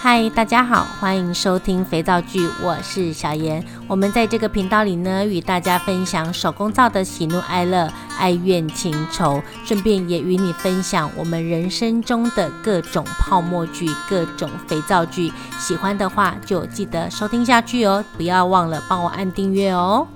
嗨，大家好，欢迎收听肥皂剧，我是小妍。我们在这个频道里呢，与大家分享手工皂的喜怒哀乐、爱怨情仇，顺便也与你分享我们人生中的各种泡沫剧、各种肥皂剧。喜欢的话就记得收听下去哦，不要忘了帮我按订阅哦。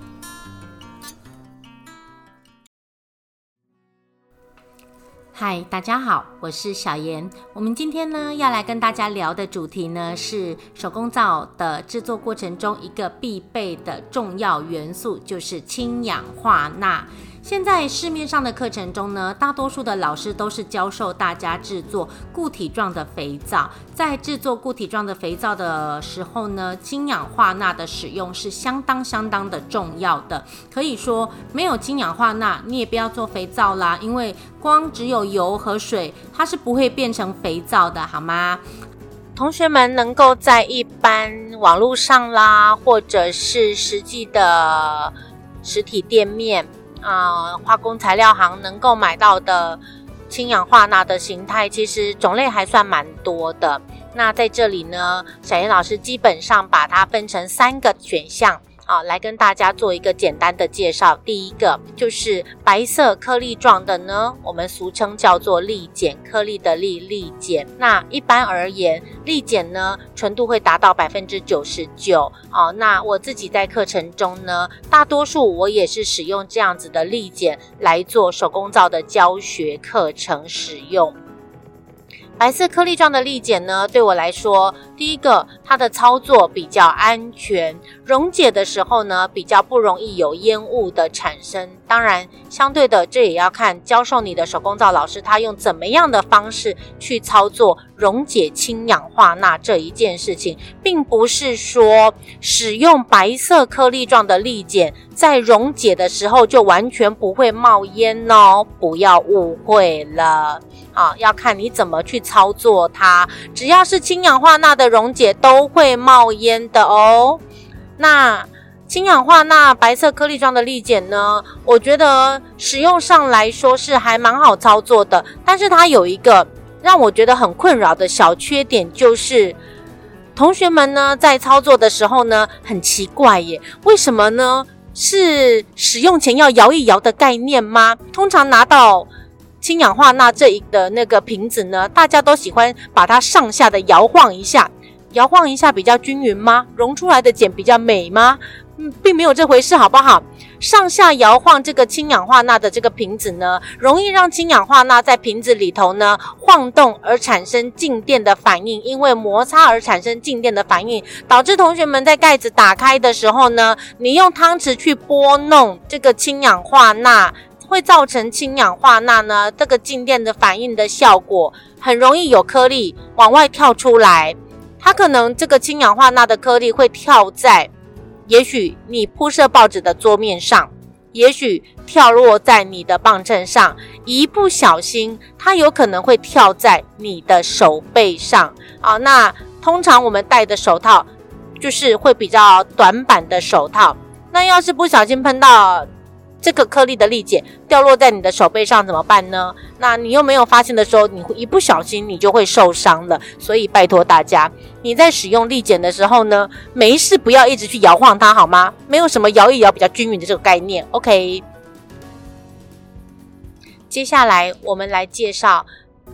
嗨，大家好，我是小妍。我们今天呢要来跟大家聊的主题呢是手工皂的制作过程中一个必备的重要元素，就是氢氧化钠。现在市面上的课程中呢，大多数的老师都是教授大家制作固体状的肥皂。在制作固体状的肥皂的时候呢，氢氧化钠的使用是相当相当的重要的。可以说，没有氢氧化钠，你也不要做肥皂啦，因为光只有油和水，它是不会变成肥皂的，好吗？同学们能够在一般网络上啦，或者是实际的实体店面。啊、化工材料行能够买到的氢氧化钠的形态，其实种类还算蛮多的。那在这里呢，小燕老师基本上把它分成三个选项。好，来跟大家做一个简单的介绍。第一个就是白色颗粒状的呢，我们俗称叫做粒碱，颗粒的粒，粒碱。那一般而言，粒碱呢纯度会达到百分之九十九。好，那我自己在课程中呢，大多数我也是使用这样子的粒碱来做手工皂的教学课程使用。白色颗粒状的粒碱呢，对我来说，第一个它的操作比较安全，溶解的时候呢，比较不容易有烟雾的产生。当然，相对的，这也要看教授你的手工皂老师他用怎么样的方式去操作溶解氢氧化钠这一件事情，并不是说使用白色颗粒状的粒碱在溶解的时候就完全不会冒烟哦，不要误会了。啊，要看你怎么去操作它。只要是氢氧化钠的溶解，都会冒烟的哦。那氢氧化钠白色颗粒状的粒碱呢？我觉得使用上来说是还蛮好操作的，但是它有一个让我觉得很困扰的小缺点，就是同学们呢在操作的时候呢，很奇怪耶，为什么呢？是使用前要摇一摇的概念吗？通常拿到。氢氧化钠这一的那个瓶子呢，大家都喜欢把它上下的摇晃一下，摇晃一下比较均匀吗？溶出来的碱比较美吗？并没有这回事，好不好？上下摇晃这个氢氧化钠的这个瓶子呢，容易让氢氧化钠在瓶子里头呢晃动而产生静电的反应，因为摩擦而产生静电的反应，导致同学们在盖子打开的时候呢，你用汤匙去拨弄这个氢氧化钠。会造成氢氧化钠呢，这个静电的反应的效果很容易有颗粒往外跳出来。它可能这个氢氧化钠的颗粒会跳在，也许你铺设报纸的桌面上，也许跳落在你的棒秤上，一不小心它有可能会跳在你的手背上。好，那通常我们戴的手套就是会比较短板的手套。那要是不小心碰到。这个颗粒的粒碱掉落在你的手背上怎么办呢？那你又没有发现的时候，你会一不小心你就会受伤了。所以拜托大家，你在使用粒碱的时候呢，没事不要一直去摇晃它，好吗？没有什么摇一摇比较均匀的这个概念。OK，接下来我们来介绍。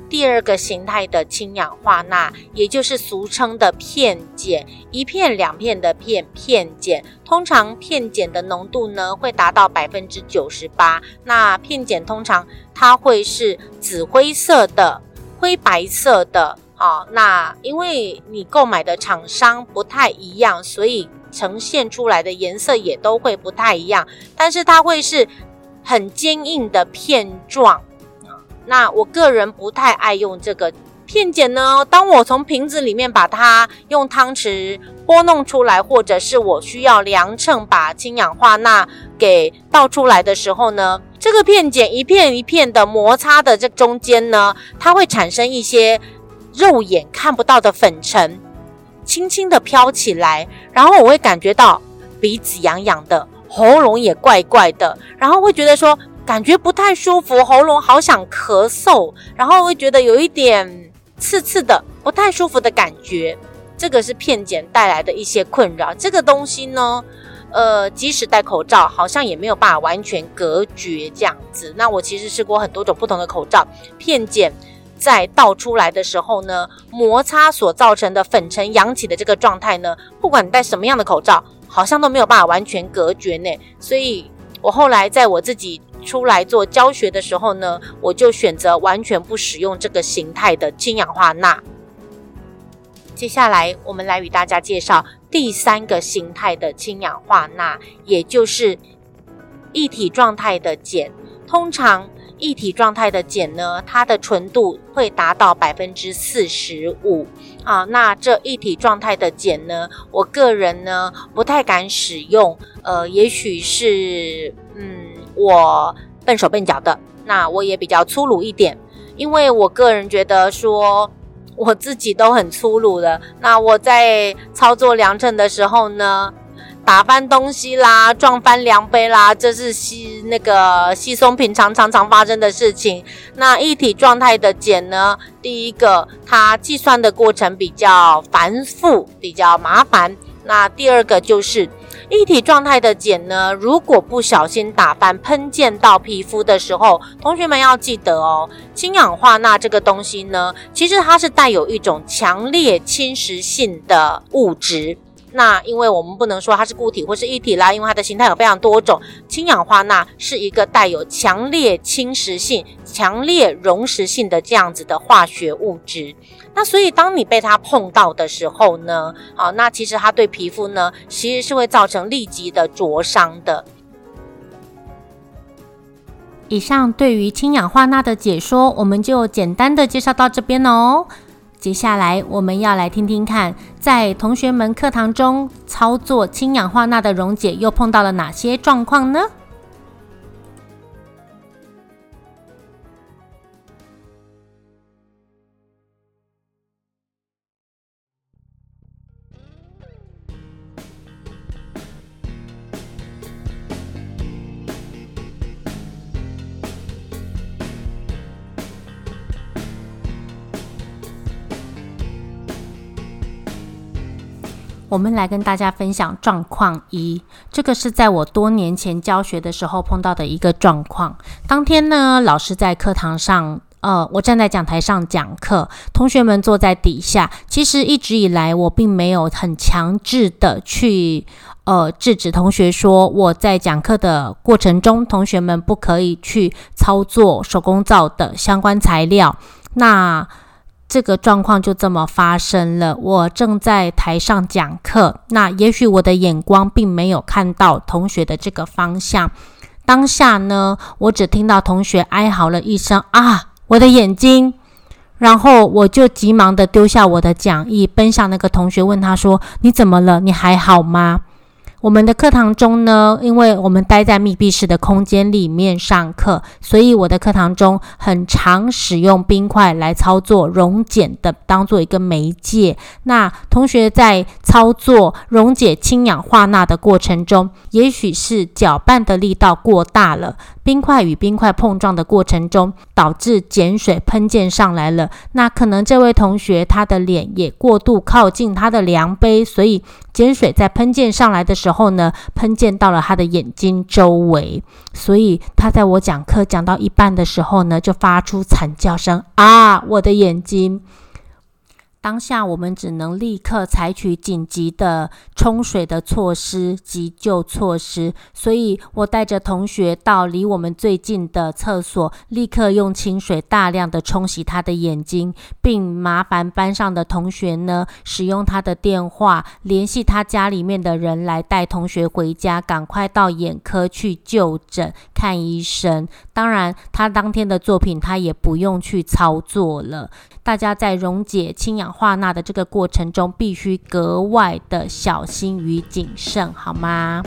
第二个形态的氢氧化钠，也就是俗称的片碱，一片两片的片片碱，通常片碱的浓度呢会达到百分之九十八。那片碱通常它会是紫灰色的、灰白色的。好、那因为你购买的厂商不太一样，所以呈现出来的颜色也都会不太一样。但是它会是很坚硬的片状。那我个人不太爱用这个片碱呢。当我从瓶子里面把它用汤匙拨弄出来，或者是我需要量秤把氢氧化钠给倒出来的时候呢，这个片碱一片一片的摩擦的这中间呢，它会产生一些肉眼看不到的粉尘，轻轻的飘起来，然后我会感觉到鼻子痒痒的，喉咙也怪怪的，然后会觉得说。感觉不太舒服，喉咙好想咳嗽，然后会觉得有一点刺刺的，不太舒服的感觉。这个是片检带来的一些困扰。这个东西呢，呃，即使戴口罩，好像也没有办法完全隔绝这样子。那我其实试过很多种不同的口罩，片检在倒出来的时候呢，摩擦所造成的粉尘扬起的这个状态呢，不管戴什么样的口罩，好像都没有办法完全隔绝呢。所以我后来在我自己出来做教学的时候呢，我就选择完全不使用这个形态的氢氧化钠。接下来，我们来与大家介绍第三个形态的氢氧化钠，也就是液体状态的碱。通常，液体状态的碱呢，它的纯度会达到百分之四十五啊。那这液体状态的碱呢，我个人呢不太敢使用。呃，也许是嗯，我笨手笨脚的，那我也比较粗鲁一点，因为我个人觉得说。我自己都很粗鲁的，那我在操作量秤的时候呢，打翻东西啦，撞翻量杯啦，这是稀那个稀松平常，常常发生的事情。那液体状态的碱呢，第一个它计算的过程比较繁复，比较麻烦。那第二个就是。液体状态的碱呢，如果不小心打翻喷溅到皮肤的时候，同学们要记得哦，氢氧化钠这个东西呢，其实它是带有一种强烈侵蚀性的物质。那因为我们不能说它是固体或是液体啦，因为它的形态有非常多种。氢氧化钠是一个带有强烈侵蚀性、强烈溶蚀性的这样子的化学物质。那所以当你被它碰到的时候呢，好，那其实它对皮肤呢，其实是会造成立即的灼伤的。以上对于氢氧化钠的解说，我们就简单的介绍到这边哦。接下来我们要来听听看，在同学们课堂中操作氢氧化钠的溶解又碰到了哪些状况呢？我们来跟大家分享状况一，这个是在我多年前教学的时候碰到的一个状况。当天呢，老师在课堂上，呃，我站在讲台上讲课，同学们坐在底下。其实一直以来，我并没有很强制的去，呃，制止同学说我在讲课的过程中，同学们不可以去操作手工皂的相关材料。那这个状况就这么发生了。我正在台上讲课，那也许我的眼光并没有看到同学的这个方向。当下呢，我只听到同学哀嚎了一声：“啊，我的眼睛！”然后我就急忙地丢下我的讲义，奔向那个同学，问他说：“你怎么了？你还好吗？”我们的课堂中呢，因为我们待在密闭式的空间里面上课，所以我的课堂中很常使用冰块来操作溶解的，当做一个媒介。那同学在操作溶解氢氧化钠的过程中，也许是搅拌的力道过大了。冰块与冰块碰撞的过程中，导致碱水喷溅上来了。那可能这位同学他的脸也过度靠近他的量杯，所以碱水在喷溅上来的时候呢，喷溅到了他的眼睛周围。所以他在我讲课讲到一半的时候呢，就发出惨叫声：“啊，我的眼睛！”当下我们只能立刻采取紧急的冲水的措施、急救措施，所以我带着同学到离我们最近的厕所，立刻用清水大量的冲洗他的眼睛，并麻烦班上的同学呢，使用他的电话联系他家里面的人来带同学回家，赶快到眼科去就诊。看医生。当然，他当天的作品他也不用去操作了。大家在溶解氢氧化钠的这个过程中，必须格外的小心与谨慎，好吗？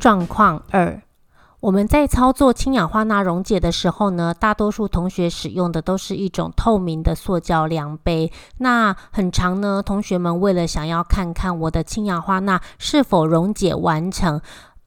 状况二，我们在操作氢氧化钠溶解的时候呢，大多数同学使用的都是一种透明的塑胶量杯。那很长呢，同学们为了想要看看我的氢氧化钠是否溶解完成。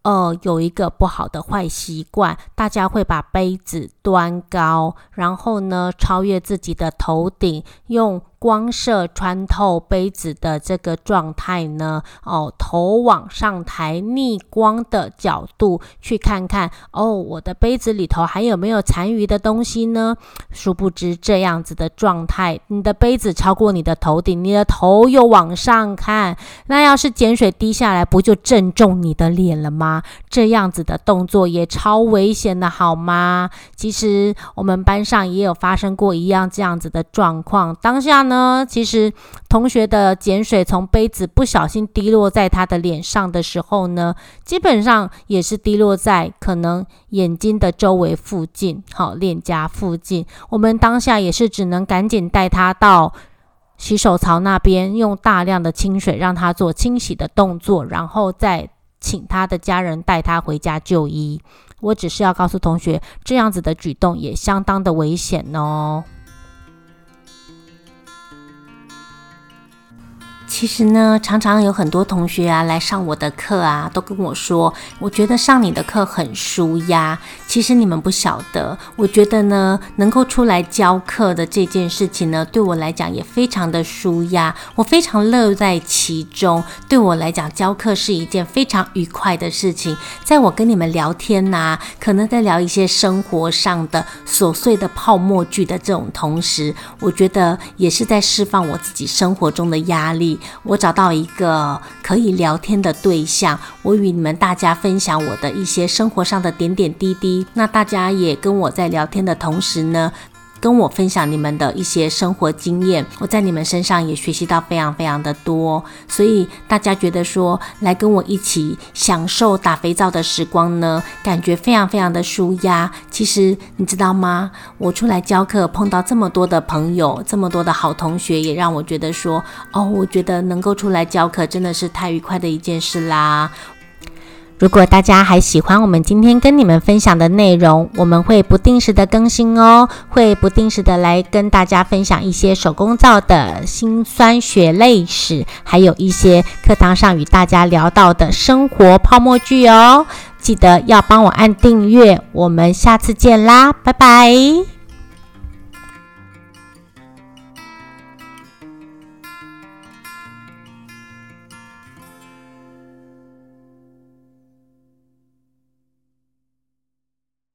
呃，有一个不好的坏习惯，大家会把杯子端高，然后呢，超越自己的头顶，用光射穿透杯子的这个状态呢，哦，头往上抬，逆光的角度去看看，哦，我的杯子里头还有没有残余的东西呢？殊不知这样子的状态，你的杯子超过你的头顶，你的头又往上看，那要是碱水滴下来，不就正中你的脸了吗？这样子的动作也超危险的，好吗？其实我们班上也有发生过一样这样子的状况，当下呢，其实同学的碱水从杯子不小心滴落在他的脸上的时候呢，基本上也是滴落在可能眼睛的周围附近，好，脸颊附近。我们当下也是只能赶紧带他到洗手槽那边，用大量的清水让他做清洗的动作，然后再请他的家人带他回家就医。我只是要告诉同学，这样子的举动也相当的危险哦。其实呢，常常有很多同学啊来上我的课啊，都跟我说，我觉得上你的课很舒压。其实你们不晓得，我觉得呢，能够出来教课的这件事情呢，对我来讲也非常的舒压，我非常乐在其中。对我来讲，教课是一件非常愉快的事情。在我跟你们聊天呐、可能在聊一些生活上的琐碎的泡沫剧的这种同时，我觉得也是在释放我自己生活中的压力。我找到一个可以聊天的对象，我与你们大家分享我的一些生活上的点点滴滴。那大家也跟我在聊天的同时呢，跟我分享你们的一些生活经验，我在你们身上也学习到非常非常的多，所以大家觉得说来跟我一起享受打肥皂的时光呢，感觉非常非常的舒压。其实你知道吗？我出来教课碰到这么多的朋友，这么多的好同学，也让我觉得说，哦，我觉得能够出来教课真的是太愉快的一件事啦。如果大家还喜欢我们今天跟你们分享的内容，我们会不定时的更新哦，会不定时的来跟大家分享一些手工皂的辛酸血泪史，还有一些课堂上与大家聊到的生活泡沫剧哦。记得要帮我按订阅，我们下次见啦，拜拜。